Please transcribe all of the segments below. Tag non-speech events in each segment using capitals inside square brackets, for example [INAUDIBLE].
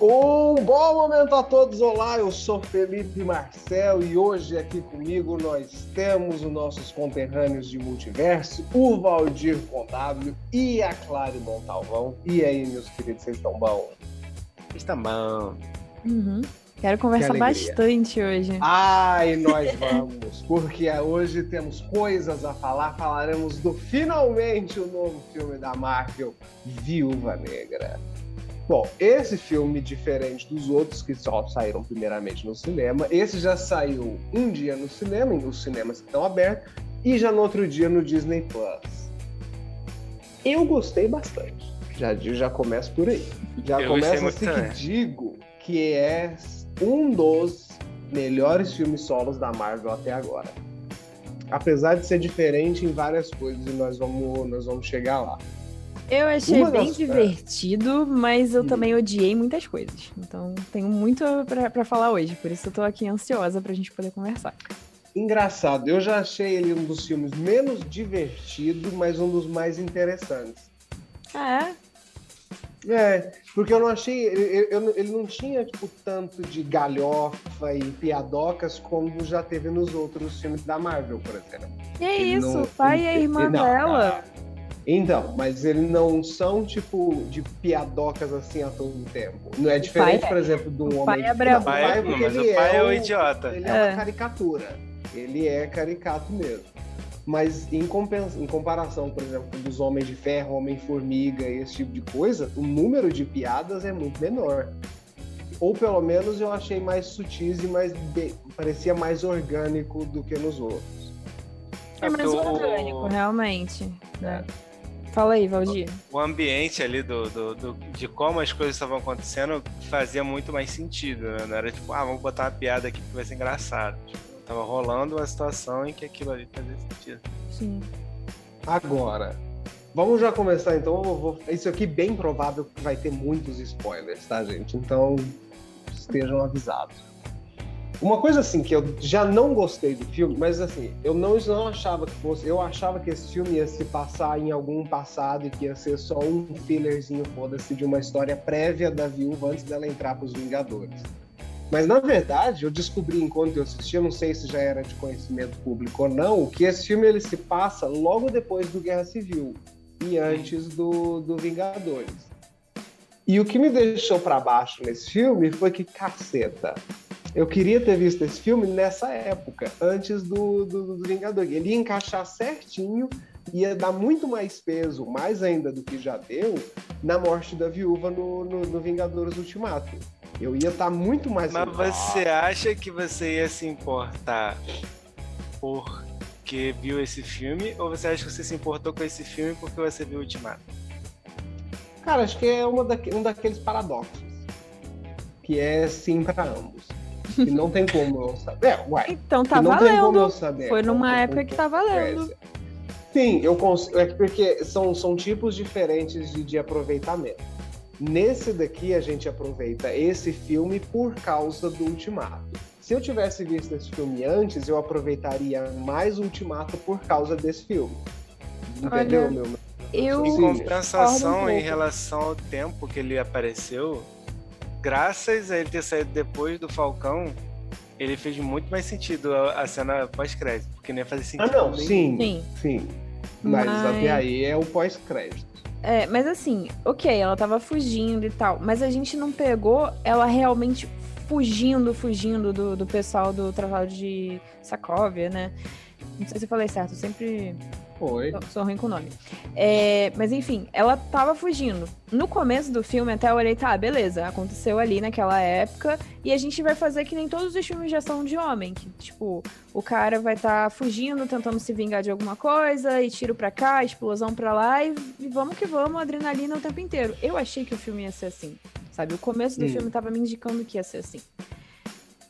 Um bom momento a todos, olá, eu sou Felipe Marcel e hoje aqui comigo nós temos os nossos conterrâneos de multiverso, o Valdir Contábil e a Clary Montalvão. E aí, meus queridos, vocês estão bom? Estão bom. Uhum. Quero conversar Que bastante hoje. Ai, [LAUGHS] nós vamos, porque hoje temos coisas a falar, falaremos do finalmente o novo filme da Marvel, Viúva Negra. Bom, esse filme, diferente dos outros que só saíram primeiramente no cinema, esse já saiu um dia no cinema, os cinemas estão abertos, e já no outro dia no Disney Plus. Eu gostei bastante. Já, já começo por aí. Já Eu começo assim que digo que é um dos melhores filmes solos da Marvel até agora. Apesar de ser diferente em várias coisas, e nós vamos, nós vamos chegar lá. Eu achei Uma bem das- divertido, mas eu Hum. também odiei muitas coisas. Então tenho muito pra, pra falar hoje, por isso eu tô aqui ansiosa pra gente poder conversar. Engraçado, eu já achei ele um dos filmes menos divertido, mas um dos mais interessantes. Ah, É, porque eu não achei. Ele, eu- ele não tinha, tipo, tanto de galhofa e piadocas como já teve nos outros filmes da Marvel, por exemplo. é? É Ele isso, não- o pai e a irmã ele- não, dela. Então, mas eles não são, tipo, de piadocas assim a todo tempo. Não é diferente, é- por exemplo, do o homem. pai é Não, brabo. o Pai, pai, não, porque mas ele o pai é, o o- idiota. Ele é, É. uma caricatura. Ele é caricato mesmo. Mas em, compen- em comparação, por exemplo, dos Homens de Ferro, Homem-Formiga e esse tipo de coisa, o número de piadas é muito menor. Ou pelo menos eu achei mais sutis e mais be- parecia mais orgânico do que nos outros. É mais orgânico, realmente. né? Fala aí, Valdir. O ambiente ali do, do, do- de como as coisas estavam acontecendo fazia muito mais sentido, né? Não era tipo, ah, vamos botar uma piada aqui que vai ser engraçado. Tipo, tava rolando uma situação em que aquilo ali fazia sentido. Sim. Agora, vamos já começar então. Eu vou- Isso aqui bem provável que vai ter muitos spoilers, tá, gente? Então estejam avisados. Uma coisa assim que eu já não gostei do filme, mas assim, eu não, não achava que fosse. Eu achava que esse filme ia se passar em algum passado e que ia ser só um fillerzinho, foda-se, de uma história prévia da viúva antes dela entrar pros Vingadores. Mas na verdade, eu descobri enquanto eu assistia, não sei se já era de conhecimento público ou não, que esse filme ele se passa logo depois do Guerra Civil e antes do, do Vingadores. E o que me deixou pra baixo nesse filme foi que, caceta, eu queria ter visto esse filme nessa época, antes do, do, do Vingadores. Ele ia encaixar certinho, ia dar muito mais peso, mais ainda do que já deu, na morte da viúva no, no, no Vingadores Ultimato. Eu ia estar muito mais. Mas você acha que você ia se importar porque viu esse filme? Ou você acha que você se importou com esse filme porque você viu o Ultimato? Cara, acho que é uma daque- um daqueles paradoxos. Que é sim pra ambos. Que [LAUGHS] não tem como eu saber. É, uai. Então tá não tem como eu valendo. saber. Foi numa época que tá valendo. Sim, eu consigo. É que porque são, são tipos diferentes de, de aproveitamento. Nesse daqui, a gente aproveita esse filme por causa do Ultimato. Se eu tivesse visto esse filme antes, eu aproveitaria mais o Ultimato por causa desse filme. Entendeu, Olha, meu? Eu Em compensação, em relação ao tempo que ele apareceu, graças a ele ter saído depois do Falcão, ele fez muito mais sentido a, a cena pós-crédito, porque nem fazia Ah, sentido. não, nenhum. sim. Sim. Sim. Mas, Mas- até aí é o pós-crédito. É, mas assim, ok, ela tava fugindo e tal, mas a gente não pegou ela realmente fugindo, fugindo do, do pessoal do Tratado de Sokovia, né? Não sei se eu falei certo, eu sempre Foi. sou- sou ruim com o nome. É, mas enfim, ela tava fugindo. No começo do filme, até eu olhei, tá, beleza, aconteceu ali naquela época, e a gente vai fazer que nem todos os filmes de ação de homem, que, tipo, o cara vai estar fugindo, tentando se vingar de alguma coisa, e tiro pra cá, explosão pra lá, e, e vamos que vamos, adrenalina o tempo inteiro. Eu achei que o filme ia ser assim, sabe? O começo do Hum. filme tava me indicando que ia ser assim.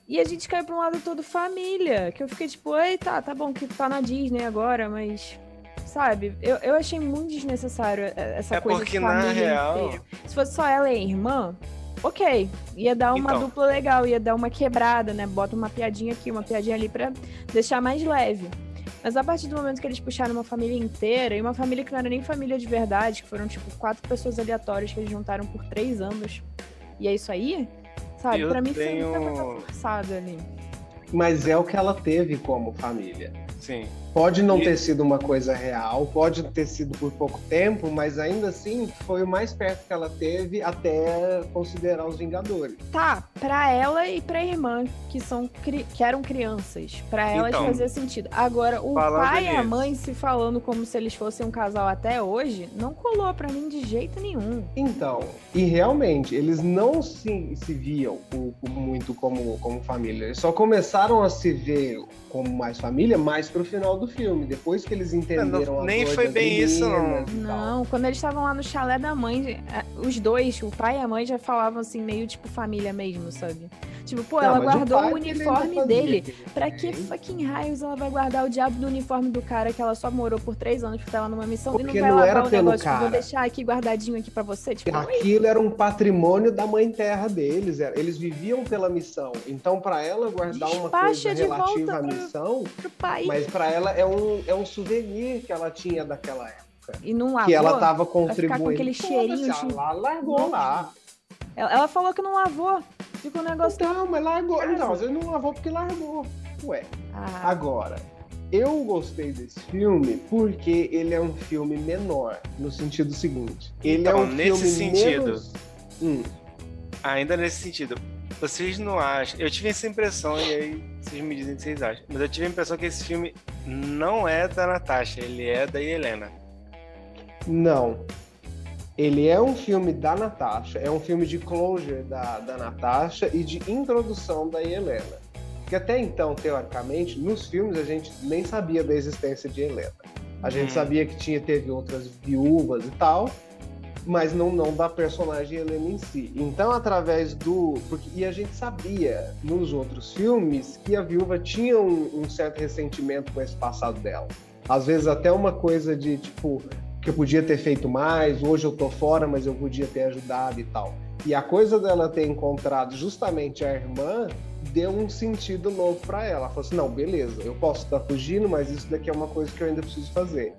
E a gente caiu pra um lado todo família, que eu fiquei tipo, eita, tá, tá bom que tá na Disney agora, mas sabe? Eu, eu achei muito desnecessário eh, essa É coisa porque, de na família real- inteira. Se fosse só ela e a irmã, ok. Ia dar uma Então. dupla legal, ia dar uma quebrada, né? Bota uma piadinha aqui, uma piadinha ali pra deixar mais leve. Mas a partir do momento que eles puxaram uma família inteira, e uma família que não era nem família de verdade, que foram, tipo, quatro pessoas aleatórias que eles juntaram por três anos. e é isso aí, sabe? Eu pra mim foi tenho- muita coisa forçada ali. Mas é o que ela teve como família. Sim. Pode não E- ter sido uma coisa real, pode ter sido por pouco tempo, mas ainda assim foi o mais perto que ela teve até considerar os Vingadores. Tá, pra ela e pra irmã, que, são cri- que eram crianças. Pra elas Então, fazia sentido. Agora, o pai e a mãe se falando como se eles fossem um casal até hoje, não colou pra mim de jeito nenhum. Então, e realmente, eles não se, se viam o- o muito como, como família. Eles só começaram a se ver como mais família mais pro final do filme, depois que eles entenderam Não, a nem foi bem isso, não. Não, quando eles estavam lá no chalé da mãe, eh, os dois, o pai e a mãe, já falavam assim, meio tipo família mesmo, sabe? Tipo, pô, Não, ela guardou o ainda uniforme dele. Pra que fucking raios ela vai guardar o diabo do uniforme do cara que ela só morou por três anos porque tava numa missão e Porque não vai não lavar era o pelo negócio? Tipo, vou cara. deixar aqui guardadinho aqui pra você? Tipo? Aquilo era um patrimônio da mãe terra deles, era- eles viviam pela missão. Então, pra ela guardar uma Despacha coisa de relativa à missão, pro pai. mas pra ela é um, é um souvenir que ela tinha daquela época. E não lavou. que ela tava ficar com contribuindo. aquele cheirinho Ela largou lá. Ela falou que não lavou. Fica um negócio. Não, mas largou. Não, às vezes não lavou porque largou. Ué, Ah, agora. Eu gostei desse filme porque ele é um filme menor, no sentido seguinte. Ele Então, é um nesse filme sentido- menos... Hum, Ainda nesse sentido, vocês não acham. Eu tive essa impressão, e aí vocês me dizem o que vocês acham. Mas eu tive a impressão que esse filme não é da Natasha, ele é da Helena. não. Ele é um filme da Natasha, é um filme de closure da, da Natasha e de introdução da Helena. Porque até então, teoricamente, nos filmes a gente nem sabia da existência de Helena. A gente Hum. sabia que tinha, teve outras viúvas e tal, mas não, não da personagem Helena em si. Então, através do. Porque, e a gente sabia nos outros filmes que a viúva tinha um, um certo ressentimento com esse passado dela. Às vezes, até uma coisa de tipo, que eu podia ter feito mais, hoje eu tô fora, mas eu podia ter ajudado e tal. E a coisa dela ter encontrado justamente a irmã deu um sentido novo para ela. Ela falou assim: não, beleza, eu posso estar fugindo, mas isso daqui é uma coisa que eu ainda preciso fazer.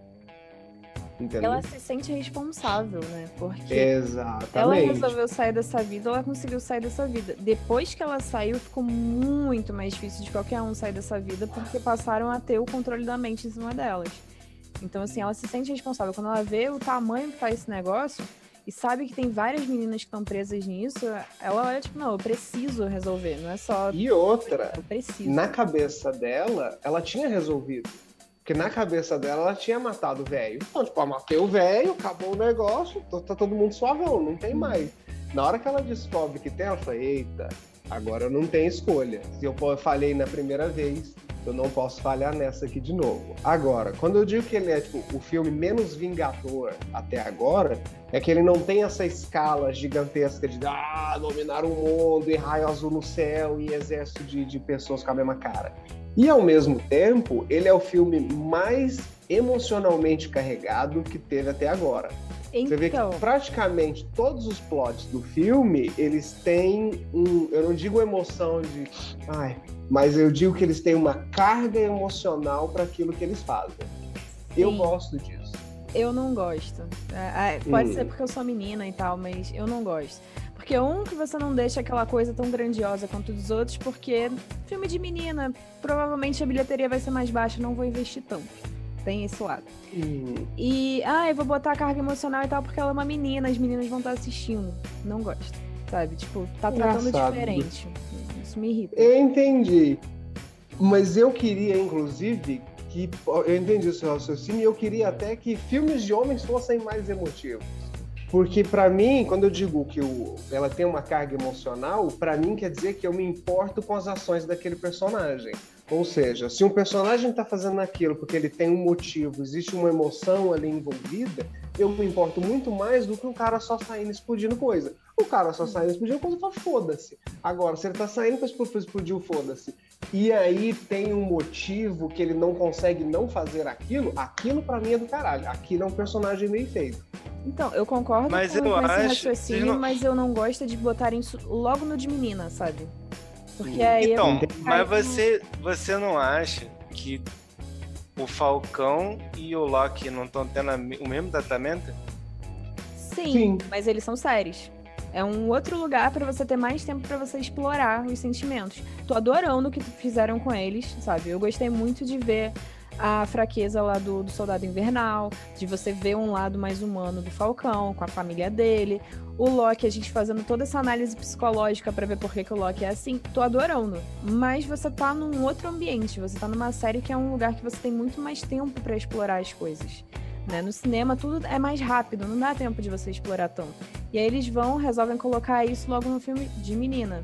Entendeu? ela se sente responsável, né? Porque ela Exatamente. resolveu sair dessa vida, ela conseguiu sair dessa vida. Depois que ela saiu, ficou muito mais difícil de qualquer um sair dessa vida, porque passaram a ter o controle da mente em cima delas. Então, assim, ela se sente responsável. Quando ela vê o tamanho que tá esse negócio e sabe que tem várias meninas que estão presas nisso, ela olha, tipo, não, eu preciso resolver, não é só E outra, eu preciso. na cabeça dela, ela tinha resolvido. Porque na cabeça dela, ela tinha matado o velho. Então, tipo, eu matei o velho, acabou o negócio, tá, todo mundo suavão, não tem mais. Na hora que ela descobre que tem, ela fala, eita, agora eu não tenho escolha. Se eu falhei na primeira vez, eu não posso falhar nessa aqui de novo. Agora, quando eu digo que ele é, tipo, o filme menos vingador até agora, é que ele não tem essa escala gigantesca de ah, dominar o mundo e raio azul no céu e exército de, de pessoas com a mesma cara. E ao mesmo tempo, ele é o filme mais emocionalmente carregado que teve até agora. Você vê que Então, praticamente todos os plots do filme, eles têm um, eu não digo emoção de, ai, mas eu digo que eles têm uma carga emocional para aquilo que eles fazem. Eu Sim. gosto disso. eu não gosto. É, é, pode Hum. ser porque eu sou menina e tal, mas eu não gosto. Porque um que você não deixa aquela coisa tão grandiosa quanto os outros, porque filme de menina, provavelmente a bilheteria vai ser mais baixa, não vou investir tanto. Tem esse lado. Hum, E, ah, eu vou botar carga emocional e tal, porque ela é uma menina, as meninas vão estar assistindo. Não gosto, sabe? Tipo, tá tratando Engraçado. diferente. Isso me irrita. Entendi. Mas eu queria, inclusive, que. Eu entendi o seu raciocínio e eu queria até que filmes de homens fossem mais emotivos. Porque, pra mim, quando eu digo que o, ela tem uma carga emocional, pra mim quer dizer que eu me importo com as ações daquele personagem. Ou seja, se um personagem tá fazendo aquilo porque ele tem um motivo, existe uma emoção ali envolvida, eu me importo muito mais do que um cara só saindo explodindo coisa. O cara só saindo explodindo coisa, fala, foda-se. Agora, se ele tá saindo pra expl- pra explodir o foda-se, e aí tem um motivo que ele não consegue não fazer aquilo, aquilo pra mim é do caralho. Aquilo é um personagem bem feito. Então, eu concordo Mas com, eu com esse acho- raciocínio, não- mas eu não gosto de botarem isso logo no de menina, sabe? Porque aí Então, eu... mas você, você não acha que o Falcão e o Loki não estão tendo o mesmo tratamento? Sim, Sim. mas eles são sérios. É um outro lugar para você ter mais tempo para você explorar os sentimentos. Tô adorando o que fizeram com eles, sabe? Eu gostei muito de ver a fraqueza lá do, do Soldado Invernal, de você ver um lado mais humano do Falcão, com a família dele. O Loki, a gente fazendo toda essa análise psicológica para ver por que, que o Loki é assim. Tô adorando. Mas você tá num outro ambiente, você tá numa série que é um lugar que você tem muito mais tempo para explorar as coisas. Né? No cinema tudo é mais rápido, não dá tempo de você explorar tanto. E aí eles vão, resolvem colocar isso logo no filme de menina.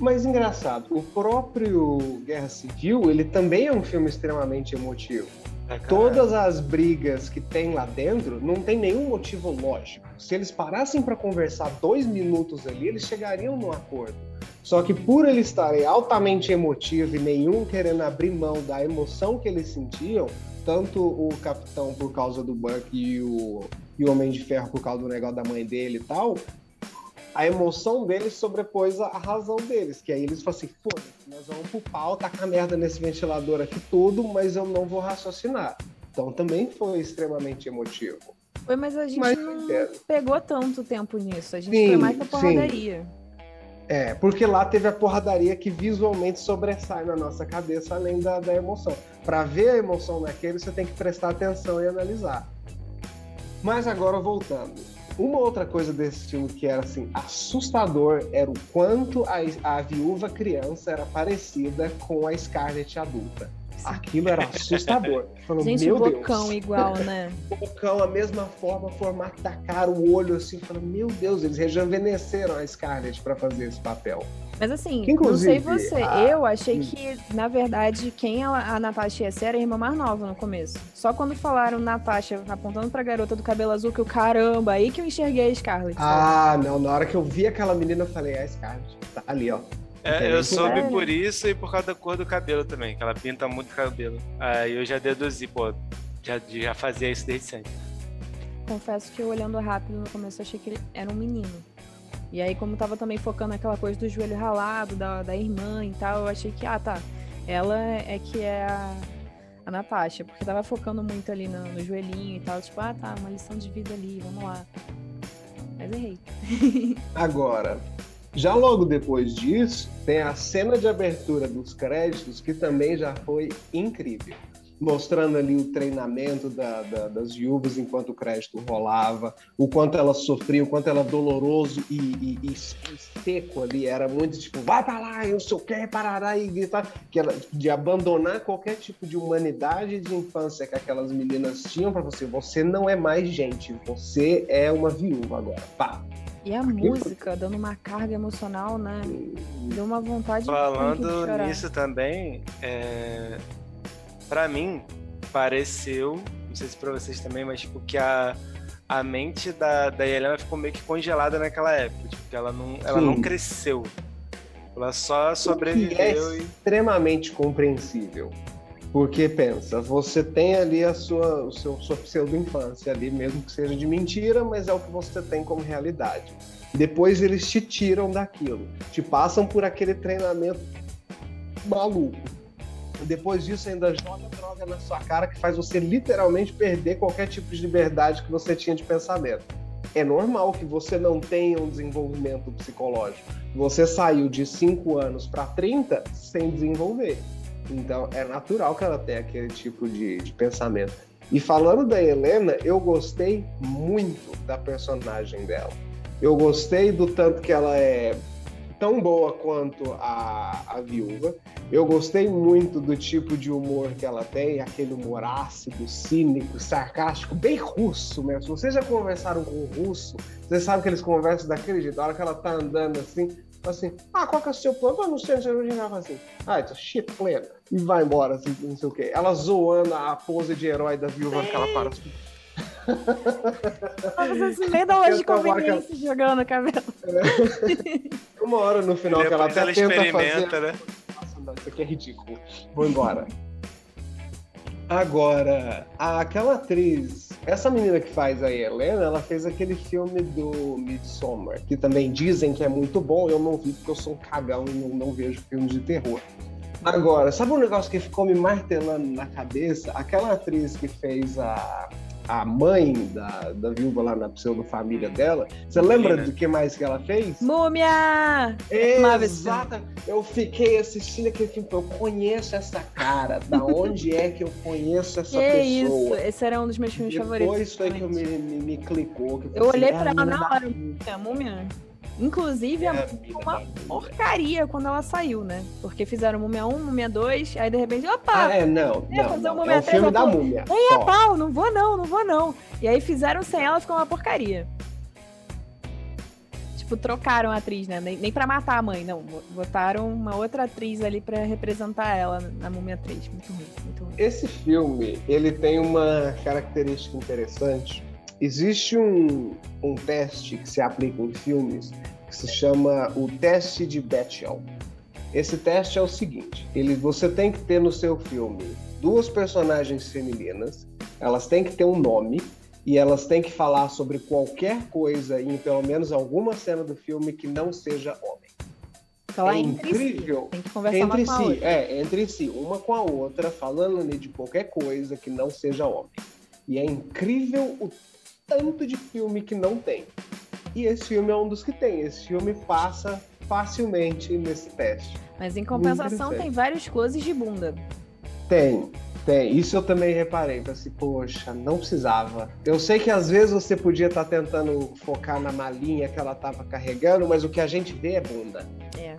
Mas engraçado, o próprio Guerra Civil, ele também é um filme extremamente emotivo. É, Todas as brigas que tem lá dentro não tem nenhum motivo lógico. Se eles parassem para conversar dois minutos ali, eles chegariam num acordo. Só que por eles estarem altamente emotivos e nenhum querendo abrir mão da emoção que eles sentiam, tanto o Capitão por causa do Buck e o, e o Homem de Ferro por causa do negócio da mãe dele e tal, a emoção deles sobrepôs a razão deles, que aí eles falam assim, foda-se, nós vamos pro pau, tacar tá merda nesse ventilador aqui tudo, mas eu não vou raciocinar. Então também foi extremamente emotivo. Foi, mas a gente mas, não é. pegou tanto tempo nisso, a gente sim, foi mais pra porradaria. Sim. É, porque lá teve a porradaria que visualmente sobressai na nossa cabeça, além da, da emoção. Para ver a emoção naquele, você tem que prestar atenção e analisar. Mas agora voltando uma outra coisa desse filme que era assim assustador era o quanto a, a viúva criança era parecida com a Scarlett adulta. Aquilo era assustador. [LAUGHS] Falando, Gente, meu bocão Deus. igual, né? bocão, a mesma forma, formato da cara, o olho assim, falando, meu Deus, eles rejuvenesceram a Scarlett para fazer esse papel. Mas assim, não sei você, a... eu achei que, na verdade, quem a, a Natasha ia ser era a irmã mais nova no começo. Só quando falaram Natasha apontando pra garota do cabelo azul, que o caramba, aí que eu enxerguei a Scarlett. Ah, sabe? não, na hora que eu vi aquela menina, eu falei, é a Scarlett, tá ali, ó. É, eu soube é. por isso e por causa da cor do cabelo também, que ela pinta muito o cabelo. Aí eu já deduzi, pô, já, já fazia isso desde sempre. Confesso que eu olhando rápido no começo achei que ele era um menino. E aí, como tava também focando naquela coisa do joelho ralado, da, da irmã e tal, eu achei que, ah, tá, ela é que é a, a Natasha, porque tava focando muito ali no, no joelhinho e tal, tipo, ah, tá, uma lição de vida ali, vamos lá. Mas errei. [LAUGHS] Agora, já logo depois disso, tem a cena de abertura dos créditos, que também já foi incrível mostrando ali o treinamento da, da, das viúvas enquanto o crédito rolava, o quanto ela sofria, o quanto ela doloroso e, e, e, seco ali, era muito tipo, vai pra lá, eu sou quer parará e gritar, que ela, de abandonar qualquer tipo de humanidade de infância que aquelas meninas tinham para você, você não é mais gente, você é uma viúva agora, pá. E a música dando uma carga emocional, né? Deu uma vontade Falando de Falando nisso também, é para mim, pareceu, não sei se pra vocês também, mas tipo, que a, a mente da, da Helena ficou meio que congelada naquela época. Tipo, que ela não, ela não cresceu. Ela só sobreviveu. é e... extremamente compreensível. Porque pensa, você tem ali a sua, o seu, sua pseudo-infância ali, mesmo que seja de mentira, mas é o que você tem como realidade. Depois eles te tiram daquilo, te passam por aquele treinamento maluco depois disso, ainda joga droga na sua cara que faz você literalmente perder qualquer tipo de liberdade que você tinha de pensamento. É normal que você não tenha um desenvolvimento psicológico. Você saiu de 5 anos para 30 sem desenvolver. Então, é natural que ela tenha aquele tipo de, de pensamento. E falando da Helena, eu gostei muito da personagem dela. Eu gostei do tanto que ela é tão boa quanto a, a viúva. Eu gostei muito do tipo de humor que ela tem, aquele humor ácido, cínico, sarcástico, bem russo mesmo. Vocês já conversaram com o russo, vocês sabem que eles conversam daquele jeito. A hora que ela tá andando assim, assim, ah, qual que é o seu plano? Eu não sei, eu já assim, ah, it's a shit plan. E vai embora, assim, não sei o quê. Ela zoando a pose de herói da viúva que ela para assim. Você se meio da loja de conveniência ela... jogando cabelo. É. Uma hora no final que ela até ela tenta experimenta, fazer... né? Nossa, não, isso aqui é ridículo. Vou embora. Agora, aquela atriz, essa menina que faz a Helena, ela fez aquele filme do Midsommar, que também dizem que é muito bom. Eu não vi porque eu sou um cagão e não, não vejo filmes de terror. Agora, sabe um negócio que ficou me martelando na cabeça? Aquela atriz que fez a a mãe da, da viúva lá na pseudo-família dela. Você lembra do que mais que ela fez? Múmia! Exata. Eu fiquei assistindo aquele filme, eu conheço essa cara. Da onde é que eu conheço essa [LAUGHS] Que pessoa? isso? Esse era um dos meus filmes favoritos. Depois foi que eu me, me, me clicou. que Eu falei olhei assim, pra "É ela na da hora. Múmia, A Múmia. Inclusive, é a a Múmia mina uma Múmia." porcaria quando ela saiu, né? Porque fizeram Múmia 1, Múmia 2, aí de repente, opa, Ah, é, não. É, não, fazer não. uma É o Múmia filme da múmia. nem só. pau, não vou não, não vou não. E aí fizeram sem ela, ficou uma porcaria. Tipo, trocaram a atriz, né? Nem, nem pra matar a mãe, não. Botaram uma outra atriz ali pra representar ela na Múmia 3. Muito ruim, muito ruim. Esse filme, ele tem uma característica interessante. Existe um, um teste que se aplica em filmes que se chama o teste de Bechdel. Esse teste é o seguinte: ele, você tem que ter no seu filme duas personagens femininas, elas têm que ter um nome e elas têm que falar sobre qualquer coisa em pelo menos alguma cena do filme que não seja homem. É incrível. si. Tem que conversar Entre si, outra. é, entre si, uma com a outra, falando ali de qualquer coisa que não seja homem. E é incrível o tanto de filme que não tem. E esse filme é um dos que tem. Esse filme passa facilmente nesse teste. Mas em compensação tem vários closes de bunda. Tem, tem. Isso eu também reparei. Falei assim, poxa, não precisava. Eu sei que às vezes você podia estar tentando focar na malinha que ela estava carregando, mas o que a gente vê é bunda. É.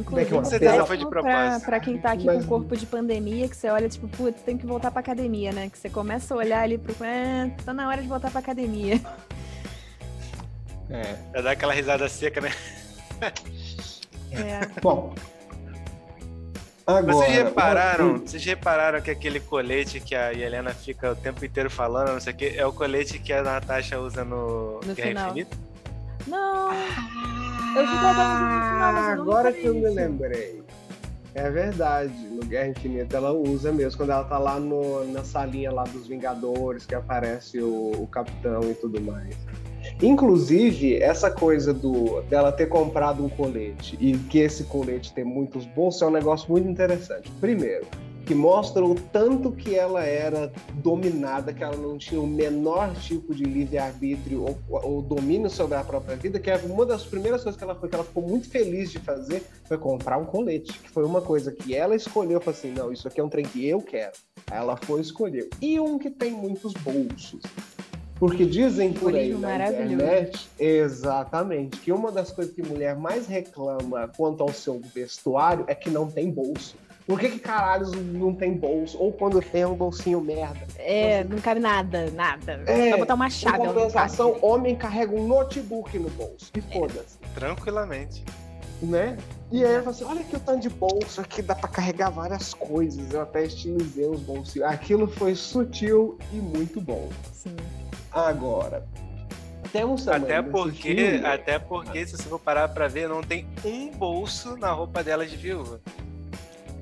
É que é Inclusive, certeza foi de pra, propósito. pra quem tá aqui Mas- com corpo de pandemia, que você olha, tipo, putz, tem que voltar pra academia, né? Que você começa a olhar ali pro. É, tá na hora de voltar pra academia. É. Vai dar aquela risada seca, né? É. Bom. Agora, Vocês repararam, uma- vocês repararam que aquele colete que a Helena fica o tempo inteiro falando, não sei o que, é o colete que a Natasha usa no, No Guerra final. Infinita? Não! Eu fui no final, mas eu não Agora que eu me lembrei. É verdade, no Guerra Infinita ela usa mesmo, quando ela tá lá no- na salinha lá dos Vingadores, que aparece o, o Capitão e tudo mais. Inclusive, essa coisa do dela ter comprado um colete e que esse colete tem muitos bolsos é um negócio muito interessante. Primeiro, que mostra o tanto que ela era dominada, que ela não tinha o menor tipo de livre-arbítrio ou, ou domínio sobre a própria vida, que é uma das primeiras coisas que ela foi, que ela ficou muito feliz de fazer, foi comprar um colete, que foi uma coisa que ela escolheu, falou assim, não, isso aqui é um trem que eu quero. Aí ela foi e escolheu. E um que tem muitos bolsos. Porque dizem por aí na internet, exatamente, que uma das coisas que mulher mais reclama quanto ao seu vestuário é que não tem bolso. Por que que caralhos não tem bolso? Ou quando tem é um bolsinho merda? É, não cabe nada, nada. É, Vai botar uma Em chave. cabe. compensação, homem carrega um notebook no bolso. E foda-se, Tranquilamente. né? E aí eu falo assim, olha que o tanto de bolso aqui, dá pra carregar várias coisas. Eu até estilizei os bolsinhos. Aquilo foi sutil e muito bom. Sim. Agora, temos também Até porque, até porque, se você for parar pra ver, não tem um bolso na roupa dela de viúva.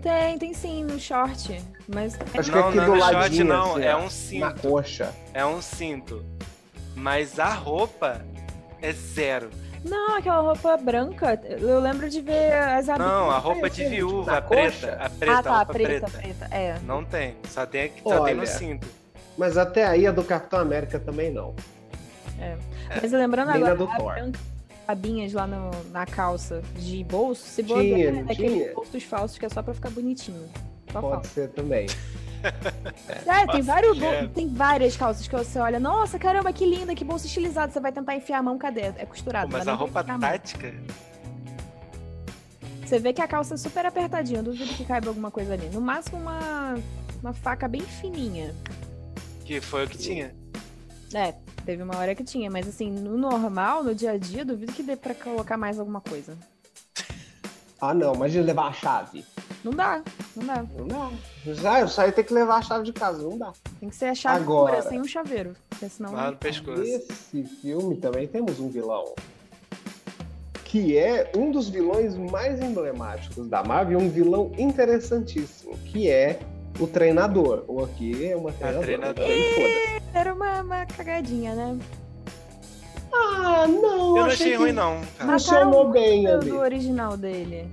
Tem, tem sim, no short. Mas Acho que não, aqui não, do no short ladinho, não, assim, é um na cinto. coxa. É um cinto. Mas a roupa é zero. Não, aquela roupa branca. Eu lembro de ver as abinhas. Não, a roupa de sei, viúva, na a preta, a preta, Ah, tá, a roupa preta, preta. preta. É. Não tem, só tem, aqui- só tem no Olha. cinto. Mas até aí a do Capitão América também não. Mas lembrando Nem na agora, do a Thor. branca, abinhas lá no- na calça de bolso, se Tinha, bobear, não é daqueles tinha? bolsos falsos que é só pra ficar bonitinho. Só Pode falta. ser também. [LAUGHS] É, tem, vários bol- credo. tem várias calças que você olha, nossa, caramba, que linda, que bolso estilizado. Você vai tentar enfiar a mão, cadê? É costurado. Pô, mas a roupa tática, Você vê que a calça é super apertadinha, duvido que caiba alguma coisa ali. No máximo uma, uma faca bem fininha. que foi o que tinha. É, teve uma hora que tinha, mas assim, no normal, no dia a dia, duvido que dê pra colocar mais alguma coisa. Ah, não, imagina levar a chave. Não dá, não dá. Não dá. Já, eu saio ter que levar a chave de casa, não dá. Tem que ser a chave Agora. pura, sem um chaveiro. Porque senão. Lá no pescoço. Nesse filme também temos um vilão. Que é um dos vilões mais emblemáticos da Marvel, um vilão interessantíssimo, que é o treinador. Ou aqui é uma treinadora. treinadora. aí foda-se. Era uma, uma cagadinha, né? Ah, não. Eu não achei achei que ruim, não. cara. Funcionou bem Do, ali. do original dele.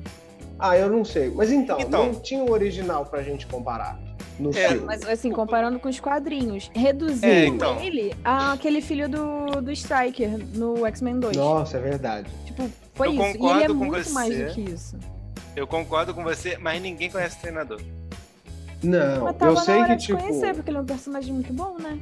Ah, eu não sei. Mas então, Então. não tinha o original pra gente comparar. no É, filme. Mas assim, comparando com os quadrinhos, reduziu É, então. ele àquele filho do, do Striker no X-Men 2. Nossa, é verdade. Tipo, foi Eu isso. E ele é muito mais você. do que isso. Eu concordo com você, mas ninguém conhece o treinador. Não, Mas tava eu na sei hora que, de tipo, conhecer, porque ele é um personagem muito bom, né?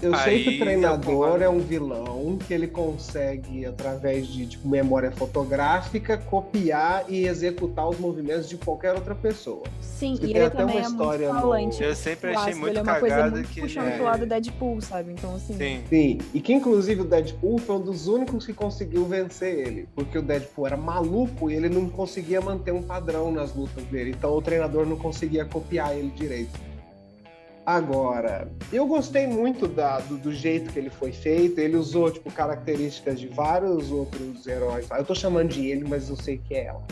eu sei que Aí o treinador concordo. é um vilão que ele consegue, através de tipo, memória fotográfica, copiar e executar os movimentos de qualquer outra pessoa. Sim, e ele até também uma é história muito no- falante. Eu sempre o achei ácido, muito ele é uma coisa muito que puxando ele- pro lado Deadpool, sabe? Então, assim. Sim. Sim, e que inclusive o Deadpool foi um dos únicos que conseguiu vencer ele, porque o Deadpool era maluco e ele não conseguia manter um padrão nas lutas dele, então o treinador não conseguia copiar ele direito. Agora, eu gostei muito da- do, do jeito que ele foi feito, ele usou tipo características de vários outros heróis. Eu tô chamando de ele, mas eu sei que é ela.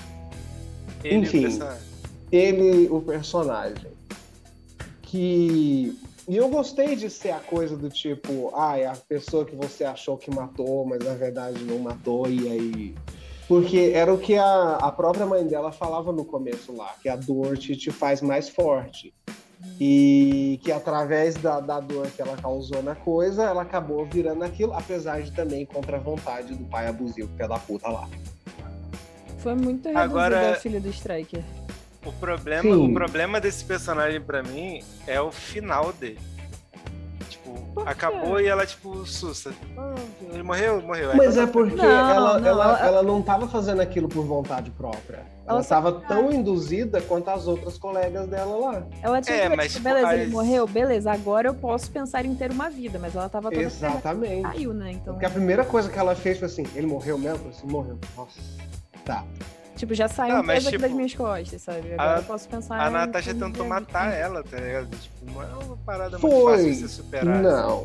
Ele, Enfim. o personagem. Ele, o personagem. Que. E eu gostei de ser a coisa do tipo, ah, é a pessoa que você achou que matou, mas na verdade não matou, e aí. Porque era o que a, a própria mãe dela falava no começo lá, que a dor te, te faz mais forte. E que através da, da dor que ela causou na coisa, ela acabou virando aquilo, apesar de também contra a vontade do pai abusivo, que é da puta lá. Foi muito reduzido Agora- ao filho do Striker. O problema, Sim. o problema desse personagem pra mim é o final dele. Tipo, acabou e ela, tipo, sussa. Ah, ele morreu? Morreu. Mas tá é porque Não, ela, não, ela, ela- ela não estava fazendo aquilo por vontade própria. Ela Ela estava tão induzida quanto as outras colegas dela lá. Ela tinha É, que mas, tipo, tipo, beleza, as- ele morreu, beleza, agora eu posso pensar em ter uma vida, mas ela tava toda Exatamente. caiu, né? Então, Porque a primeira coisa que ela fez foi assim: ele morreu mesmo? Assim, morreu. Nossa. Tá. Tipo, já saiu Não, um peso aqui das tipo, minhas costas, sabe? Agora a- eu posso pensar A Natasha tentou matar ela, tá ligado? Tipo, não é uma parada muito Foi. fácil de você superar. Não.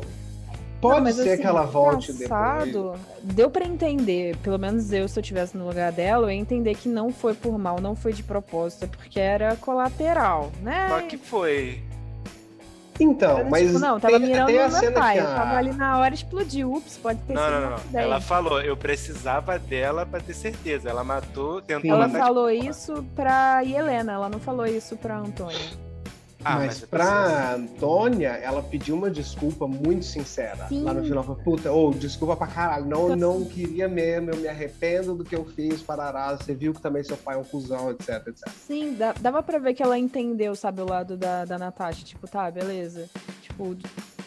Pode Não, mas, ser assim, que ela volte engraçado, depois. Deu pra entender, pelo menos eu, se eu estivesse no lugar dela, eu ia entender que não foi por mal, não foi de propósito, é porque era colateral, né? Só que foi. Então, mas tipo, não, tava tem, mirando tem a no meu cena pai, que eu tava a... ali na hora explodiu, ups, pode ter Não, sido não, não. não. Ela falou, eu precisava dela pra ter certeza. Ela matou, tentou Sim. Ela falou isso pra Helena, ela não falou isso pra Antônia. Ah, mas mas pra Antônia, ela pediu uma desculpa muito sincera. Sim. Lá no final, falou, puta, ô, desculpa pra caralho. Não, Então, não queria mesmo, eu me arrependo do que eu fiz, parará. Você viu que também seu pai é um cuzão, etc, etc. Sim, dá- dava pra ver que ela entendeu, sabe, o lado da, da Natasha. Tipo, tá, beleza. Tipo,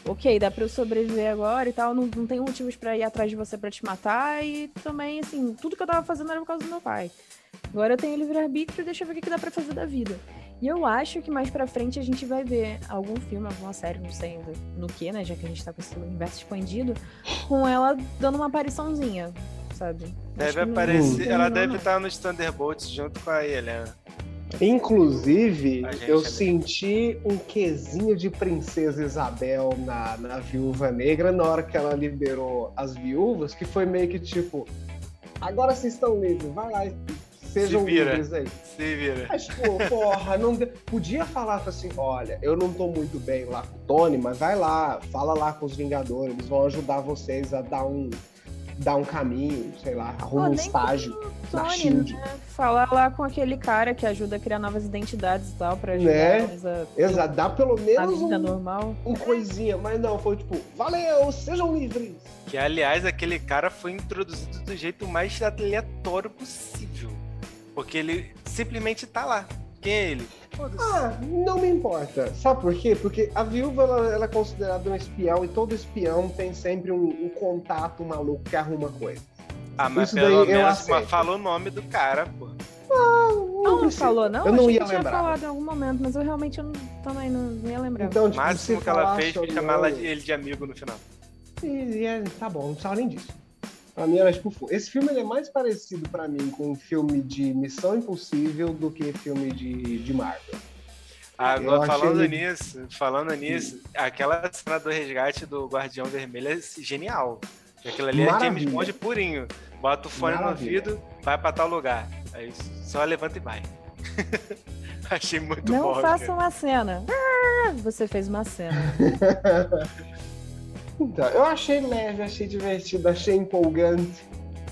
ok, dá pra eu sobreviver agora e tal. Não, não tem motivos pra ir atrás de você pra te matar. E também, assim, tudo que eu tava fazendo era por causa do meu pai. Agora eu tenho livre-arbítrio, deixa eu ver o que, que dá pra fazer da vida. E eu acho que mais pra frente a gente vai ver algum filme, alguma série, não sei ainda no que, né? Já que a gente tá com esse universo expandido, com ela dando uma apariçãozinha, sabe? Deve não- aparecer. não ela deve estar nos Thunderbolts junto com a Helena. Inclusive, eu é senti um quesinho de Princesa Isabel na, na Viúva Negra na hora que ela liberou as viúvas, que foi meio que tipo, agora vocês estão livres, vai lá e sejam Se vira. livres aí. Se vira. Mas, tipo, porra, não de- podia falar assim, olha, eu não tô muito bem lá com o Tony, mas vai lá, fala lá com os Vingadores, eles vão ajudar vocês a dar um, dar um caminho, sei lá, arruma Pô, um estágio na Tony, Shield. né? Falar lá com aquele cara que ajuda a criar novas identidades e tal, pra ajudar Né? eles a Exato, dá pelo a menos vida um, normal. um coisinha, mas não, foi tipo, valeu, sejam livres. Que, aliás, aquele cara foi introduzido do jeito mais aleatório possível. Porque ele simplesmente tá lá. Quem é ele? Ah, não me importa. Sabe por quê? Porque a viúva ela, ela é considerada um espião e todo espião tem sempre um, um contato maluco que arruma coisa. Ah, mas isso pelo daí eu menos falou o nome do cara, pô. Não, não precisa. falou, não? Eu não ia que tinha lembrar. falado em algum momento, mas eu realmente eu não, também não, não ia lembrar. Então, O tipo, máximo se que ela fez foi chamar não- ele de amigo no final. E, e é, tá bom, não precisava nem disso. Pra mim era tipo, esse filme ele é mais parecido pra mim com um filme de Missão Impossível do que filme de, de Marvel. Agora, Eu achei falando ele- nisso, falando nisso, aquela cena do resgate do Guardião Vermelho é genial. Aquilo ali é James Maravilha. Bond purinho. Bota o fone Maravilha. no ouvido, vai pra tal lugar. Aí só levanta e vai. [LAUGHS] Achei muito Não bom. faça cara. uma cena. Ah, você fez uma cena. [LAUGHS] Então, eu achei leve, achei divertido, achei empolgante.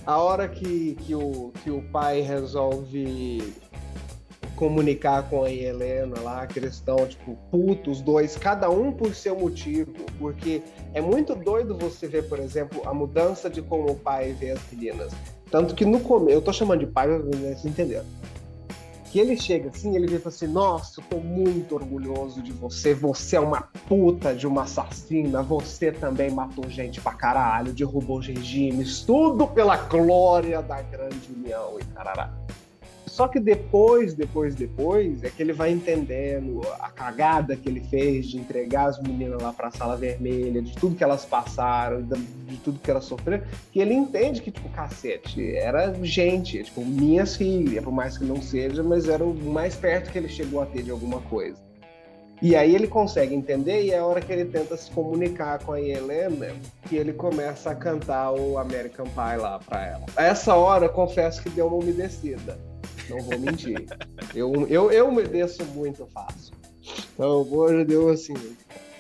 A hora que, que, o, que o pai resolve comunicar com a Helena lá, que eles estão, tipo, putos, dois, cada um por seu motivo, porque é muito doido você ver, por exemplo, a mudança de como o pai vê as meninas. Tanto que no começo, eu tô chamando de pai, vocês entenderam. Ele chega assim, ele vê assim, nossa, tô muito orgulhoso de você, você é uma puta de uma assassina, você também matou gente pra caralho, derrubou regimes, tudo pela glória da grande união e carará. Só que depois, depois, depois, é que ele vai entendendo a cagada que ele fez de entregar as meninas lá pra sala vermelha, de tudo que elas passaram, de tudo que elas sofreram, que ele entende que, tipo, cacete, era gente, tipo, minhas filhas, por mais que não seja, mas era o mais perto que ele chegou a ter de alguma coisa. E aí ele consegue entender e é a hora que ele tenta se comunicar com a Helena que ele começa a cantar o American Pie lá pra ela. Essa hora, confesso que deu uma umedecida não vou mentir. eu, eu, eu me desço muito fácil. Então, hoje deu assim.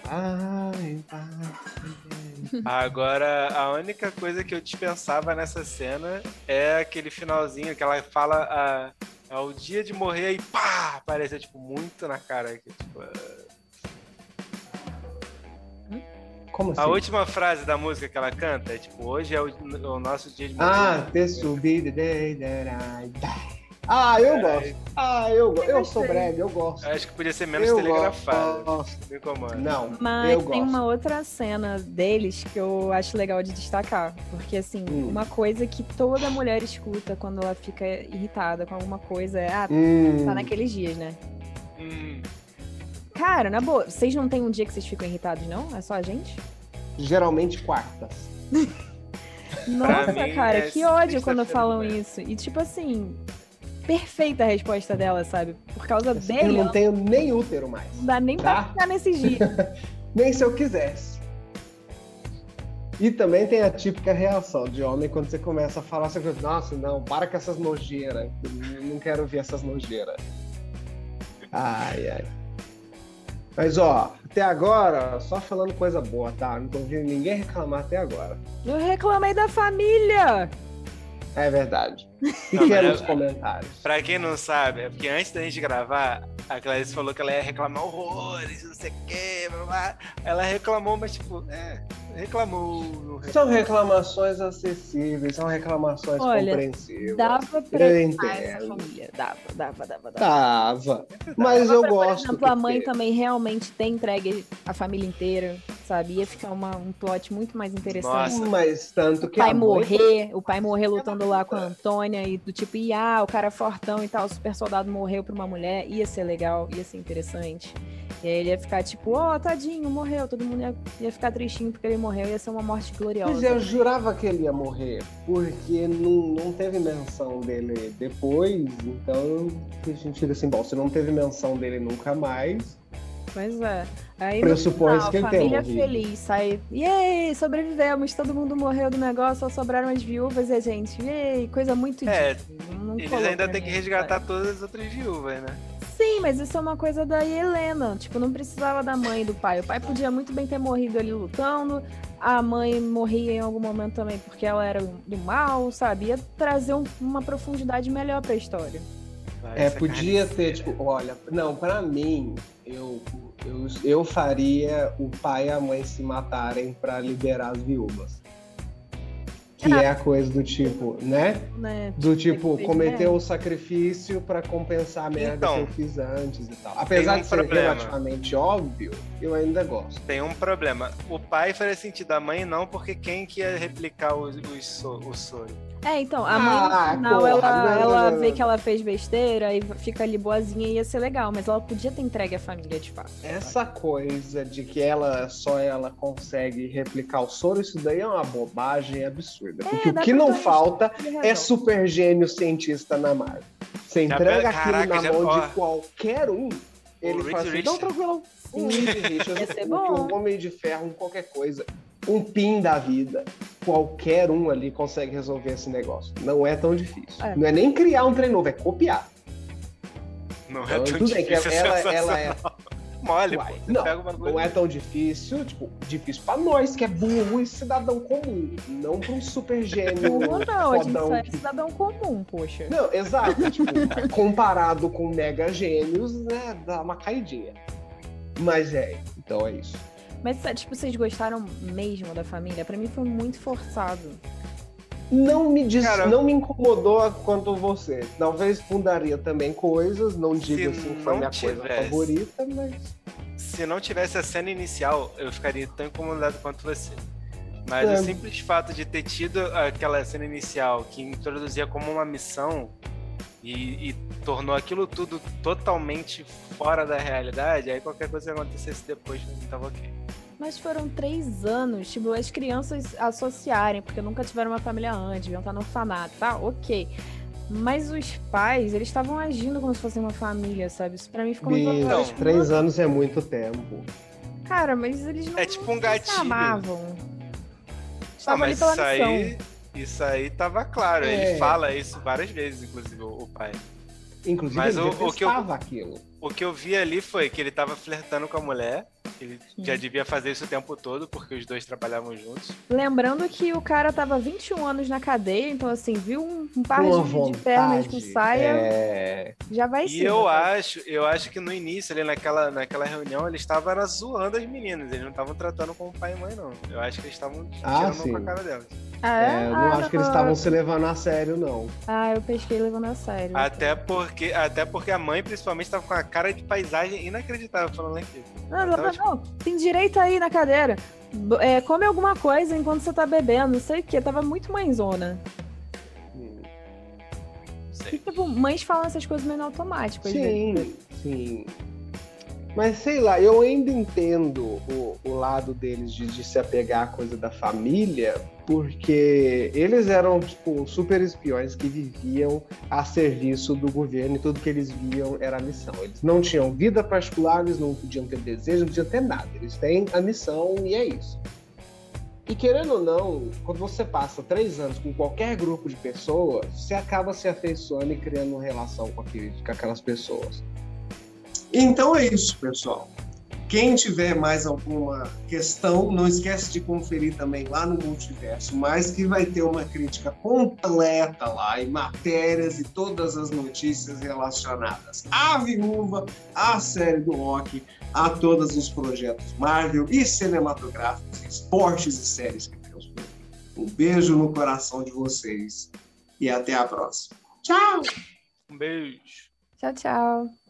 Ai, ai, Agora, a única coisa que eu dispensava nessa cena é aquele finalzinho que ela fala a, ao dia de morrer e pá! Aparece tipo muito na cara. Que, tipo, Como assim? A última frase da música que ela canta é tipo, hoje é o, o nosso dia de morrer. Ah, this will be the day that I die. Ah, eu gosto. Ah, eu gosto. Eu sou breve, eu gosto. Acho que podia ser menos eu telegrafado. Gosto. Me Não, Mas eu tem gosto. uma outra cena deles que eu acho legal de destacar. Porque, assim, hum. uma coisa que toda mulher escuta quando ela fica irritada com alguma coisa é: ah, hum. tá naqueles dias, né? Hum. Cara, na boa, vocês não têm um dia que vocês ficam irritados, não? É só a gente? Geralmente quartas. [LAUGHS] Nossa, cara, é que ódio quando falam isso. E tipo assim, perfeita a resposta dela, sabe? Por causa assim, dele. Eu não tenho nem útero mais. Não dá nem tá? pra ficar nesses dias. [LAUGHS] nem se eu quisesse. E também tem a típica reação de homem quando você começa a falar assim, nossa, não, para com essas nojeiras. Não quero ver essas nojeiras. Ai, ai. Mas ó, até agora, só falando coisa boa, tá? Não tô ouvindo ninguém reclamar até agora. Eu reclamei da família! É verdade. [LAUGHS] Pequenos comentários. Pra quem não sabe, é porque antes da gente gravar, a Clarice falou que ela ia reclamar horrores, não sei o quê, blá, blá. ela reclamou, mas tipo, é, reclamou, reclamou. São reclamações acessíveis, são reclamações Olha, compreensíveis. Dava pra essa família, dava, dava, dava, dava. Dava, mas eu gosto. Por exemplo, a mãe também realmente ter entregue a família inteira, sabe? Ia ficar uma, um plot muito mais interessante. Nossa. Mas tanto que o pai morrer, o pai morrer lutando lá com a Antônia e do tipo, e ah, o cara é fortão e tal, o super soldado morreu pra uma mulher, ia ser legal, ia ser interessante. E aí ele ia ficar tipo, ó, oh, tadinho, morreu. Todo mundo ia, ia, ficar tristinho porque ele morreu, ia ser uma morte gloriosa. Mas eu jurava que ele ia morrer, porque não, não teve menção dele depois, então a gente fica assim, bom, se não teve menção dele nunca mais. Pois é. Aí Pressupõe que ele família feliz, sai, yay, sobrevivemos, todo mundo morreu do negócio, só sobraram as viúvas e a gente, yay, coisa muito É, eles ainda têm que resgatar todas as outras viúvas, né? Sim, mas isso é uma coisa da Helena. Tipo, não precisava da mãe e do pai. O pai podia muito bem ter morrido ali lutando. A mãe morria em algum momento também porque ela era do mal, sabe? Ia trazer um, uma profundidade melhor pra história. É, podia ter, tipo, olha, não, para mim, eu, eu, eu faria o pai e a mãe se matarem para liberar as viúvas. Que é a coisa do tipo, né? né? Do tipo, cometer o sacrifício para compensar a merda então, que eu fiz antes e tal. Apesar um de ser problema. relativamente óbvio, eu ainda gosto. Tem um problema. O pai faria sentido, a mãe não, porque quem que ia replicar o, o, o sonho? É, então, a mãe ah, no final, porra, ela, ela vê que ela fez besteira e fica ali boazinha e ia ser legal, mas ela podia ter entregue a família de fato. Essa coisa de que ela só ela consegue replicar o soro, isso daí é uma bobagem absurda. É, porque o que não falta é super gênio cientista na Marvel. Você entrega já, aquilo caraca, na já, mão ó, de qualquer um, ele faz assim, não, tranquilo. [LAUGHS] Um Reed Richards, um Homem de Ferro, qualquer coisa um pin da vida. Qualquer um ali consegue resolver esse negócio. Não é tão difícil. É. Não é nem criar um trem novo, é copiar. Não é então, tão difícil. Bem, ela, ela, é. mole, [LAUGHS] Uai, pô. Não, não é tão difícil, tipo, difícil pra nós, que é burro e cidadão comum. Não pra um super gênio Burro não, a gente só é cidadão comum, poxa. Não, exato. tipo, comparado com mega gênios, né, dá uma caidinha. Mas é, então é isso. Mas, tipo, vocês gostaram mesmo da família? Pra mim foi muito forçado. Não me diz, Cara- não me incomodou quanto você. Talvez fundaria também coisas, não digo Se assim que foi minha coisa tivesse- favorita, mas Se não tivesse a cena inicial, eu ficaria tão incomodado quanto você. Mas É. o simples fato de ter tido aquela cena inicial que introduzia como uma missão e, e tornou aquilo tudo totalmente fora da realidade, aí qualquer coisa que acontecesse depois não tava ok. Mas foram três anos, tipo, as crianças associarem, porque nunca tiveram uma família antes, deviam estar no orfanato, tá? Ok. Mas os pais, eles estavam agindo como se fosse uma família, sabe? Isso pra mim ficou muito bicho, Então, três anos é muito tempo. Cara, mas eles não, É tipo um não gatilho. se amavam. Ah, Estavam ali mas pela aí, isso aí tava claro. É. Ele fala isso várias vezes, inclusive, o, pai. Inclusive, Mas ele o- o que eu- aquilo. O que eu vi ali foi que ele tava flertando com a mulher. Ele Sim. já devia fazer isso o tempo todo, porque os dois trabalhavam juntos. Lembrando que o cara tava 21 anos na cadeia, então assim, viu um, um par Uma de, vontade. pernas com saia, É... já vai E ser. eu né? acho, eu acho que no início, ali naquela, naquela reunião, eles estavam era zoando as meninas. Eles não estavam tratando como pai e mãe, não. Eu acho que eles estavam Ah, tirando sim. com a cara delas. Ah, é? É, eu não Ah, acho que eles estavam se levando a sério, não. Ah, eu pesquei levando a sério. Até porque, até porque a mãe, principalmente, estava com a cara de paisagem inacreditável falando aqui. Não, Então, não, tipo- não, tem direito aí na cadeira. É, come alguma coisa enquanto você tá bebendo, não sei o que. Tava muito mãezona. Hum. E, sei. tipo, mães falam essas coisas meio no automático. às vezes. Sim, sim. Mas sei lá, eu ainda entendo o, o lado deles de, de se apegar à coisa da família, porque eles eram, tipo, super espiões que viviam a serviço do governo e tudo que eles viam era a missão. Eles não tinham vida particular, eles não podiam ter desejo, não podiam ter nada. Eles têm a missão e é isso. E querendo ou não, quando você passa três anos com qualquer grupo de pessoas, você acaba se afeiçoando e criando uma relação com, com aquelas pessoas. Então é isso, pessoal. Quem tiver mais alguma questão, não esquece de conferir também lá no Multiverso, mas que vai ter uma crítica completa lá, e matérias e todas as notícias relacionadas à Viúva, à série do Rock, a todos os projetos Marvel e cinematográficos, esportes e séries que temos por aqui. Um beijo no coração de vocês e até a próxima. Tchau! Um beijo. Tchau, tchau.